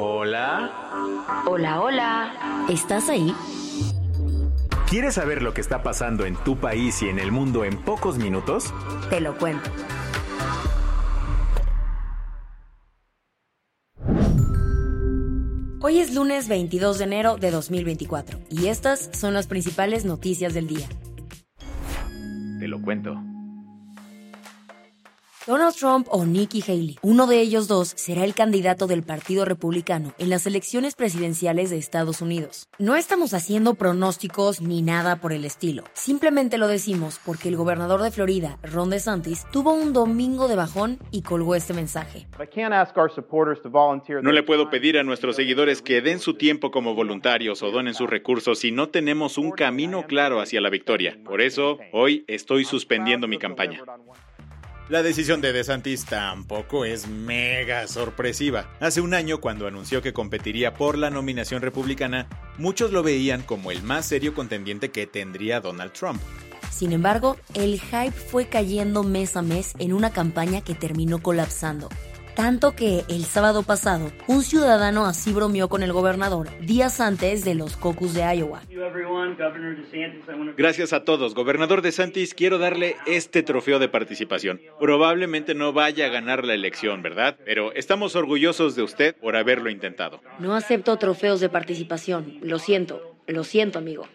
Hola. Hola. Hola. ¿Estás ahí? ¿Quieres saber lo que está pasando en tu país y en el mundo en pocos minutos? Te lo cuento. Hoy es lunes 22 de enero de 2024 y estas son las principales noticias del día. Te lo cuento. Donald Trump o Nikki Haley, uno de ellos dos será el candidato del Partido Republicano en las elecciones presidenciales de Estados Unidos. No estamos haciendo pronósticos ni nada por el estilo. Simplemente lo decimos porque el gobernador de Florida, Ron DeSantis, tuvo un domingo de bajón y colgó este mensaje. No le puedo pedir a nuestros seguidores que den su tiempo como voluntarios o donen sus recursos si no tenemos un camino claro hacia la victoria. Por eso, hoy estoy suspendiendo mi campaña. La decisión de DeSantis tampoco es mega sorpresiva. Hace un año, cuando anunció que competiría por la nominación republicana, muchos lo veían como el más serio contendiente que tendría Donald Trump. Sin embargo, el hype fue cayendo mes a mes en una campaña que terminó colapsando. Tanto que el sábado pasado, un ciudadano así bromeó con el gobernador días antes de los caucus de Iowa. Gracias a todos, gobernador DeSantis, quiero darle este trofeo de participación. Probablemente no vaya a ganar la elección, ¿verdad? Pero estamos orgullosos de usted por haberlo intentado. No acepto trofeos de participación, lo siento, lo siento amigo.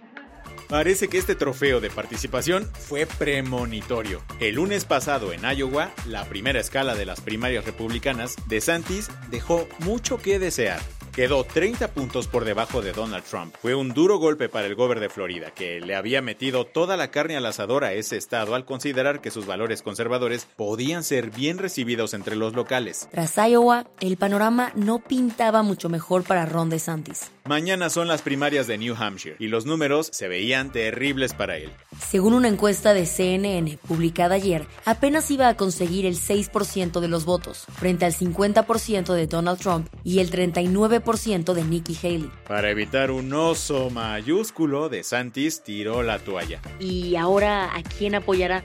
Parece que este trofeo de participación fue premonitorio. El lunes pasado en Iowa, la primera escala de las primarias republicanas, DeSantis dejó mucho que desear. Quedó 30 puntos por debajo de Donald Trump. Fue un duro golpe para el gobernador de Florida, que le había metido toda la carne al asador a ese estado al considerar que sus valores conservadores podían ser bien recibidos entre los locales. Tras Iowa, el panorama no pintaba mucho mejor para Ron DeSantis. Mañana son las primarias de New Hampshire y los números se veían terribles para él. Según una encuesta de CNN publicada ayer, apenas iba a conseguir el 6% de los votos, frente al 50% de Donald Trump y el 39% de Nikki Haley. Para evitar un oso mayúsculo, DeSantis tiró la toalla. ¿Y ahora a quién apoyará?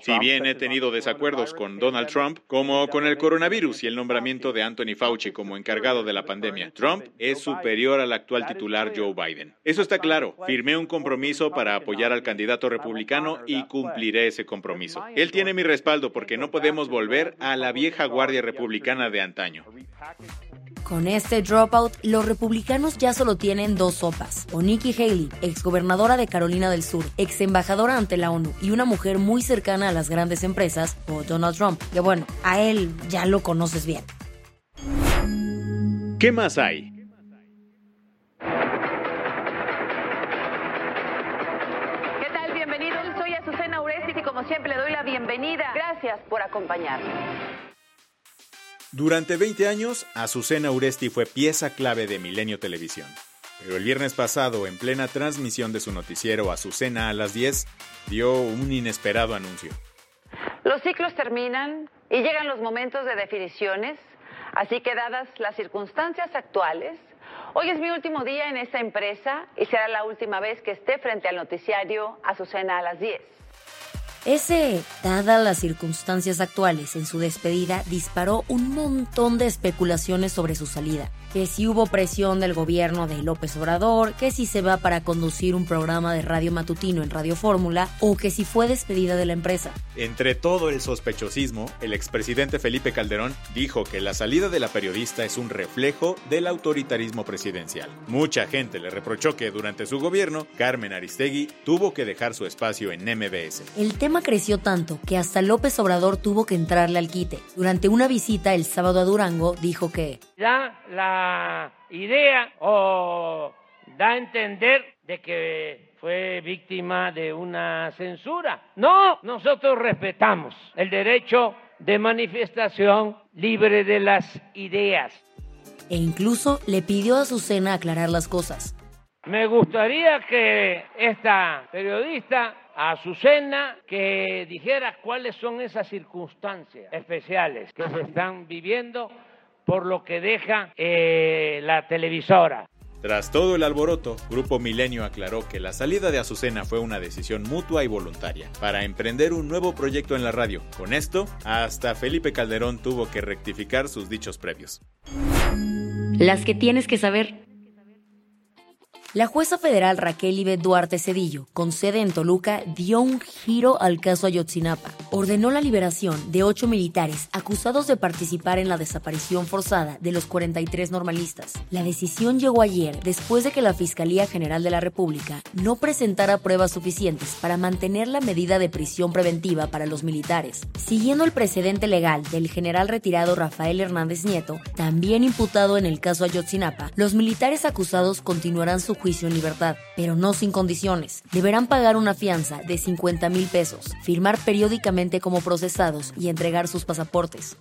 Si bien he tenido desacuerdos con Donald Trump, como con el coronavirus y el nombramiento de Anthony Fauci como encargado de la pandemia, Trump es superior al actual titular Joe Biden. Eso está claro. Firmé un compromiso para apoyar al candidato republicano y cumpliré ese compromiso. Él tiene mi respaldo porque no podemos volver a la vieja guardia republicana de antaño. Con este dropout, los republicanos ya solo tienen dos sopas, o Nikki Haley, exgobernadora de Carolina del Sur, ex embajadora ante la ONU y una mujer muy cercana a las grandes empresas, o Donald Trump, que bueno, a él ya lo conoces bien. ¿Qué más hay? ¿Qué tal? Bienvenidos. Soy Azucena Uresti y como siempre le doy la bienvenida. Gracias por acompañarme. Durante 20 años, Azucena Uresti fue pieza clave de Milenio Televisión. Pero el viernes pasado, en plena transmisión de su noticiero Azucena a las 10, dio un inesperado anuncio. Los ciclos terminan y llegan los momentos de definiciones, así que dadas las circunstancias actuales, hoy es mi último día en esta empresa y será la última vez que esté frente al noticiario Azucena a las 10. Ese, dadas las circunstancias actuales en su despedida, disparó un montón de especulaciones sobre su salida. Que si hubo presión del gobierno de López Obrador, que si se va para conducir un programa de radio matutino en Radio Fórmula, o que si fue despedida de la empresa. Entre todo el sospechosismo, el expresidente Felipe Calderón dijo que la salida de la periodista es un reflejo del autoritarismo presidencial. Mucha gente le reprochó que durante su gobierno, Carmen Aristegui tuvo que dejar su espacio en MBS. El tema creció tanto que hasta López Obrador tuvo que entrarle al quite. Durante una visita el sábado a Durango, dijo que ya la idea o da a entender de que fue víctima de una censura. No, nosotros respetamos el derecho de manifestación libre de las ideas. E incluso le pidió a Azucena aclarar las cosas. Me gustaría que esta periodista, Azucena, que dijera cuáles son esas circunstancias especiales que se están viviendo por lo que deja eh, la televisora. Tras todo el alboroto, Grupo Milenio aclaró que la salida de Azucena fue una decisión mutua y voluntaria para emprender un nuevo proyecto en la radio. Con esto, hasta Felipe Calderón tuvo que rectificar sus dichos previos. Las que tienes que saber. La jueza federal Raquel Ibe Duarte Cedillo, con sede en Toluca, dio un giro al caso Ayotzinapa. Ordenó la liberación de ocho militares acusados de participar en la desaparición forzada de los 43 normalistas. La decisión llegó ayer después de que la Fiscalía General de la República no presentara pruebas suficientes para mantener la medida de prisión preventiva para los militares. Siguiendo el precedente legal del general retirado Rafael Hernández Nieto, también imputado en el caso Ayotzinapa, los militares acusados continuarán su juicio en libertad, pero no sin condiciones. Deberán pagar una fianza de 50 mil pesos, firmar periódicamente como procesados y entregar sus pasaportes.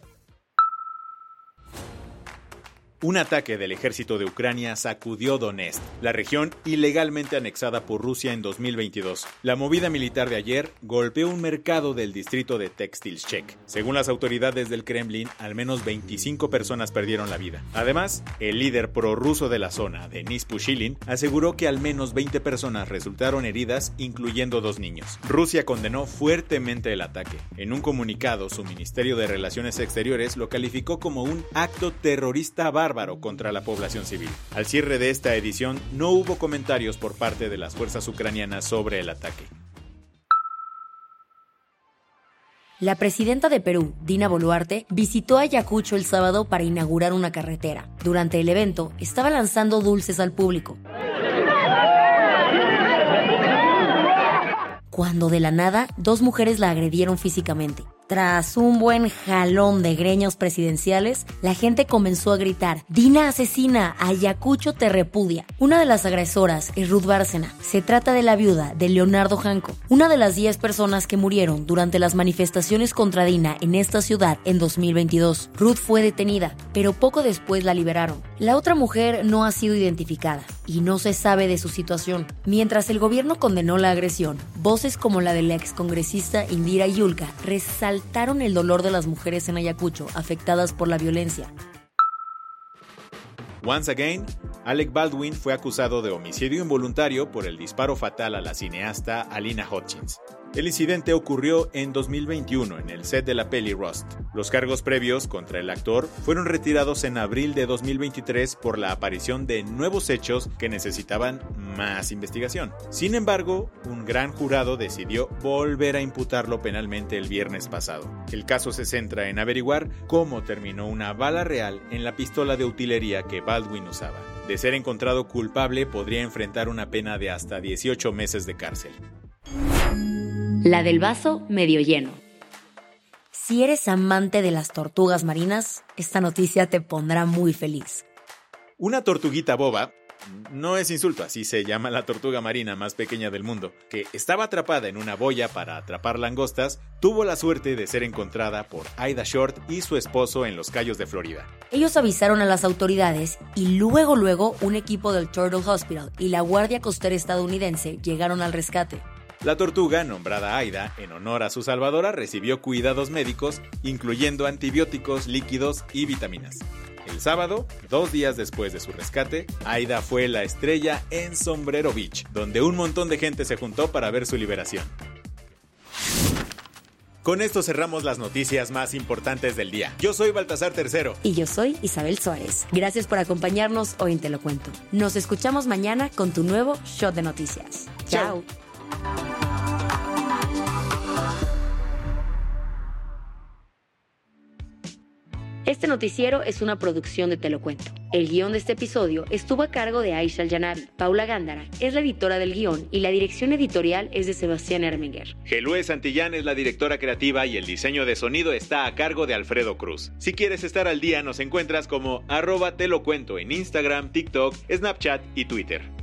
Un ataque del ejército de Ucrania sacudió Donetsk, la región ilegalmente anexada por Rusia en 2022. La movida militar de ayer golpeó un mercado del distrito de Textilchek. Según las autoridades del Kremlin, al menos 25 personas perdieron la vida. Además, el líder prorruso de la zona, Denis Pushilin, aseguró que al menos 20 personas resultaron heridas, incluyendo dos niños. Rusia condenó fuertemente el ataque. En un comunicado, su Ministerio de Relaciones Exteriores lo calificó como un acto terrorista bárbaro contra la población civil. Al cierre de esta edición no hubo comentarios por parte de las fuerzas ucranianas sobre el ataque. La presidenta de Perú, Dina Boluarte, visitó Ayacucho el sábado para inaugurar una carretera. Durante el evento, estaba lanzando dulces al público. Cuando de la nada, dos mujeres la agredieron físicamente. Tras un buen jalón de greños presidenciales, la gente comenzó a gritar, Dina asesina, Ayacucho te repudia. Una de las agresoras es Ruth Bárcena. Se trata de la viuda de Leonardo Janco, una de las 10 personas que murieron durante las manifestaciones contra Dina en esta ciudad en 2022. Ruth fue detenida, pero poco después la liberaron. La otra mujer no ha sido identificada y no se sabe de su situación. Mientras el gobierno condenó la agresión, voces como la de la excongresista Indira Yulka resaltaron el dolor de las mujeres en Ayacucho afectadas por la violencia. Once again, Alec Baldwin fue acusado de homicidio involuntario por el disparo fatal a la cineasta Alina Hutchins. El incidente ocurrió en 2021 en el set de la peli Rust. Los cargos previos contra el actor fueron retirados en abril de 2023 por la aparición de nuevos hechos que necesitaban más investigación. Sin embargo, un gran jurado decidió volver a imputarlo penalmente el viernes pasado. El caso se centra en averiguar cómo terminó una bala real en la pistola de utilería que Baldwin usaba. De ser encontrado culpable podría enfrentar una pena de hasta 18 meses de cárcel. La del vaso medio lleno. Si eres amante de las tortugas marinas, esta noticia te pondrá muy feliz. Una tortuguita boba, no es insulto, así se llama la tortuga marina más pequeña del mundo, que estaba atrapada en una boya para atrapar langostas, tuvo la suerte de ser encontrada por Aida Short y su esposo en los Cayos de Florida. Ellos avisaron a las autoridades y luego luego un equipo del Turtle Hospital y la Guardia Costera estadounidense llegaron al rescate. La tortuga, nombrada Aida en honor a su salvadora, recibió cuidados médicos, incluyendo antibióticos, líquidos y vitaminas. El sábado, dos días después de su rescate, Aida fue la estrella en Sombrero Beach, donde un montón de gente se juntó para ver su liberación. Con esto cerramos las noticias más importantes del día. Yo soy Baltasar Tercero. Y yo soy Isabel Suárez. Gracias por acompañarnos hoy en Te lo Cuento. Nos escuchamos mañana con tu nuevo Shot de Noticias. Chao. Este noticiero es una producción de Te lo Cuento. El guion de este episodio estuvo a cargo de Aisha Yanavi. Paula Gándara es la editora del guion y la dirección editorial es de Sebastián Erminger. Gelue Santillán es la directora creativa y el diseño de sonido está a cargo de Alfredo Cruz. Si quieres estar al día, nos encuentras como arroba te cuento en Instagram, TikTok, Snapchat y Twitter.